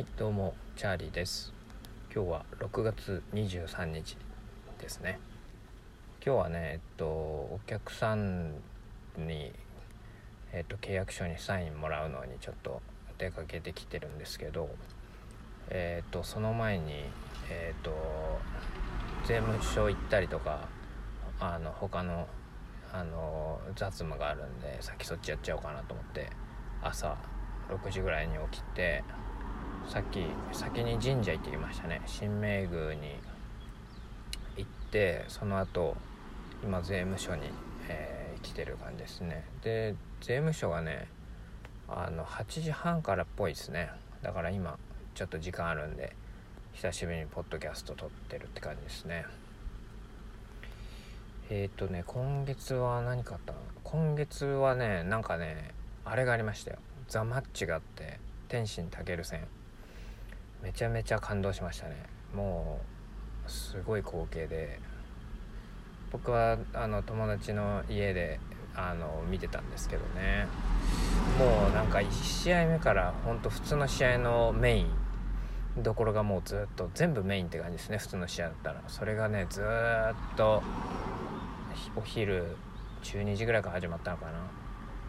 はいどうもチャーリーです。今日は6月23日ですね。今日はねえっとお客さんにえっと契約書にサインもらうのにちょっと出かけてきてるんですけどえっとその前にえっと税務署行ったりとかあの他のあの雑務があるんで先そっちやっちゃおうかなと思って朝6時ぐらいに起きてさっき先に神社行ってきましたね。神明宮に行ってその後今税務署に、えー、来てる感じですね。で税務署がねあの8時半からっぽいですね。だから今ちょっと時間あるんで久しぶりにポッドキャスト撮ってるって感じですね。えっ、ー、とね今月は何かあったの？今月はねなんかねあれがありましたよ。ザ・マッチがあって天心健戦めちゃめちゃ感動しましたね。もうすごい光景で。僕はあの友達の家であの見てたんですけどね。もうなんか1試合目からほんと普通の試合のメインどころがもうずっと全部メインって感じですね。普通の試合だったら。それがねずっとお昼12時ぐらいから始まったのかな。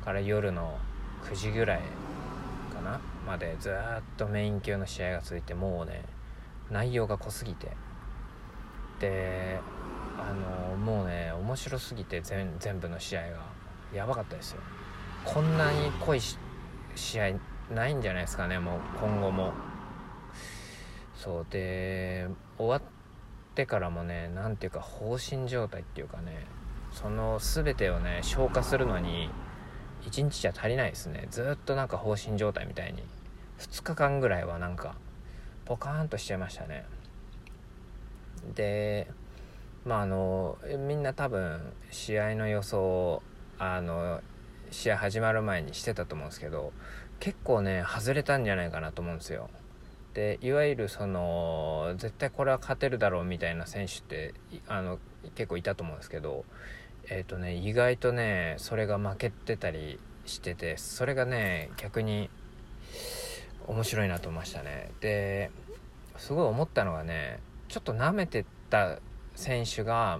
から夜の9時ぐらいなまでずっとメイン級の試合が続いてもうね内容が濃すぎて。であのもうね面白すぎて全全部の試合がやばかったですよ。こんなに濃い試合ないんじゃないですかねもう今後も。そうで終わってからもね何ていうか放心状態っていうかねその全てをね消化するのに1日じゃ足りないですね。ずっとなんか放心状態みたいに。2日間ぐらいはなんかポカーンとしちゃいましたね。でまああのみんな多分試合の予想あの試合始まる前にしてたと思うんですけど結構ね外れたんじゃないかなと思うんですよ。でいわゆるその絶対これは勝てるだろうみたいな選手ってあの結構いたと思うんですけどえっ、ー、とね意外とねそれが負けてたりしててそれがね逆に面白いなと思いましたね。ですごい思ったのがねちょっと舐めてた選手が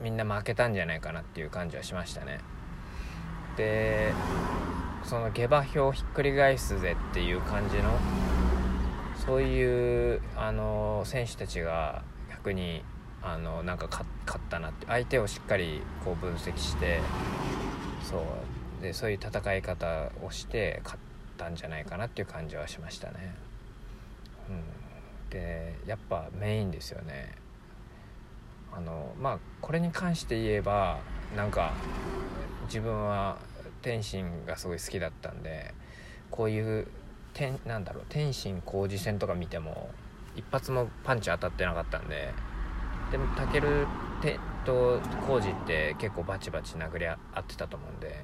みんな負けたんじゃないかなっていう感じはしましたね。でその下馬評ひっくり返すぜっていう感じのそういうあの選手たちが逆にあのなんか勝ったなって相手をしっかりこう分析してそうでそういう戦い方をして勝ったんじゃないかなっていう感じはしましたね。うん、でやっぱメインですよね。あのまあこれに関して言えばなんか自分は天心がすごい好きだったんでこういう天なんだろう天心工事戦とか見ても一発もパンチ当たってなかったんででもたけると浩二って結構バチバチ殴り合ってたと思うんで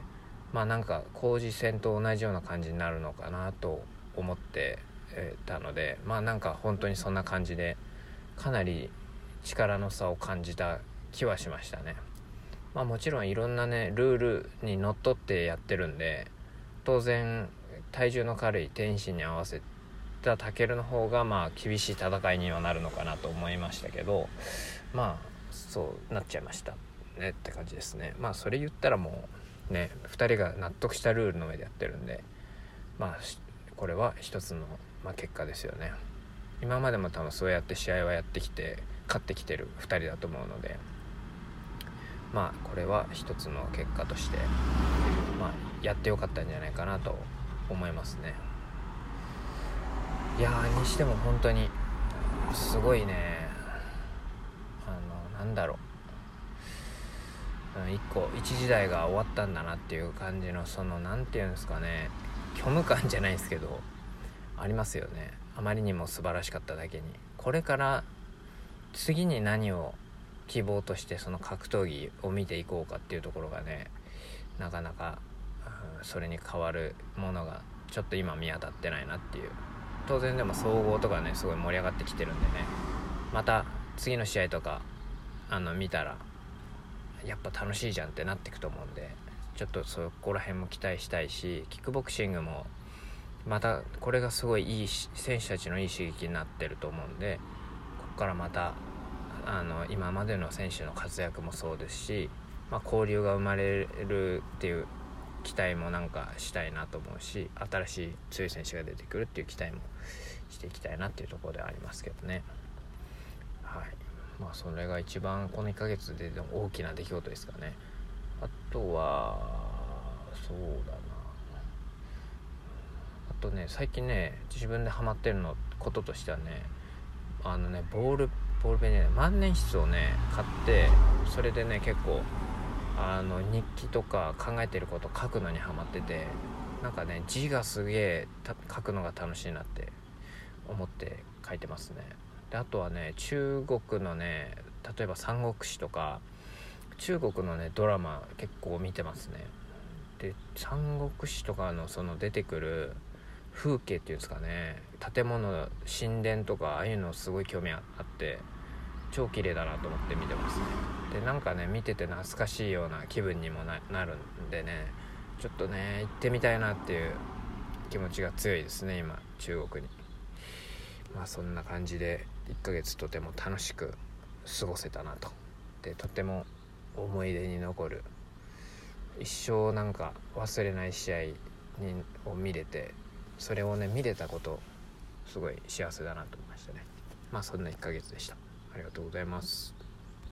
まあなんか工事戦と同じような感じになるのかなと思ってたのでまあなんか本当にそんな感じでかなり力の差を感じた気はしましたね。まあもちろんいろんなねルールにのっとってやってるんで当然体重の軽い天心に合わせたタケルの方がまあ厳しい戦いにはなるのかなと思いましたけどまあそうなっちゃいましたねって感じですね。まあそれ言ったらもうね2人が納得したルールの上でやってるんでまあこれは一つの、まあ、結果ですよね。今までも多分そうやって試合はやってきて勝ってきてる2人だと思うのでまあこれは一つの結果としてまあやってよかったんじゃないかなと思いますね。いやにしても本当にすごいね。あのなんだろう。一個一時代が終わったんだなっていう感じのその何て言うんですかね。虚無感じゃないですけどありますよね。あまりにも素晴らしかっただけに。これから次に何を希望としてその格闘技を見ていこうかっていうところがねなかなか、うん、それに変わるものがちょっと今見当たってないなっていう。当然でも総合とかねすごい盛り上がってきてるんでね。また次の試合とかあの見たらやっぱ楽しいじゃんってなっていくと思うんでちょっとそこら辺も期待したいしキックボクシングもまたこれがすごいいい選手たちのいい刺激になってると思うんでここからまたあの今までの選手の活躍もそうですし、まあ、交流が生まれるっていう期待もなんかしたいなと思うし新しい強い選手が出てくるっていう期待もしていきたいなっていうところではありますけどね。はい。まあそれが一番この1ヶ月で大きな出来事ですかね。あとはそうだな。あとね最近ね自分でハマってるのこととしてはねあのねボールボールペンね万年筆をね買ってそれでね結構あの日記とか考えてること書くのにハマっててなんかね字がすげえ書くのが楽しいなって思って書いてますね。であとはね中国のね例えば「三国志」とか中国のねドラマ結構見てますね。で「三国志」とかのその出てくる風景っていうんですかね建物神殿とかああいうのすごい興味あって超綺麗だなと思って見てますね。でなんかね見てて懐かしいような気分にもなるんでねちょっとね行ってみたいなっていう気持ちが強いですね今中国に。まあそんな感じで1ヶ月とても楽しく過ごせたなと。でとても思い出に残る。一生なんか忘れない試合にを見れてそれをね見れたことすごい幸せだなと思いましたね。まあそんな1ヶ月でした。ありがとうございます。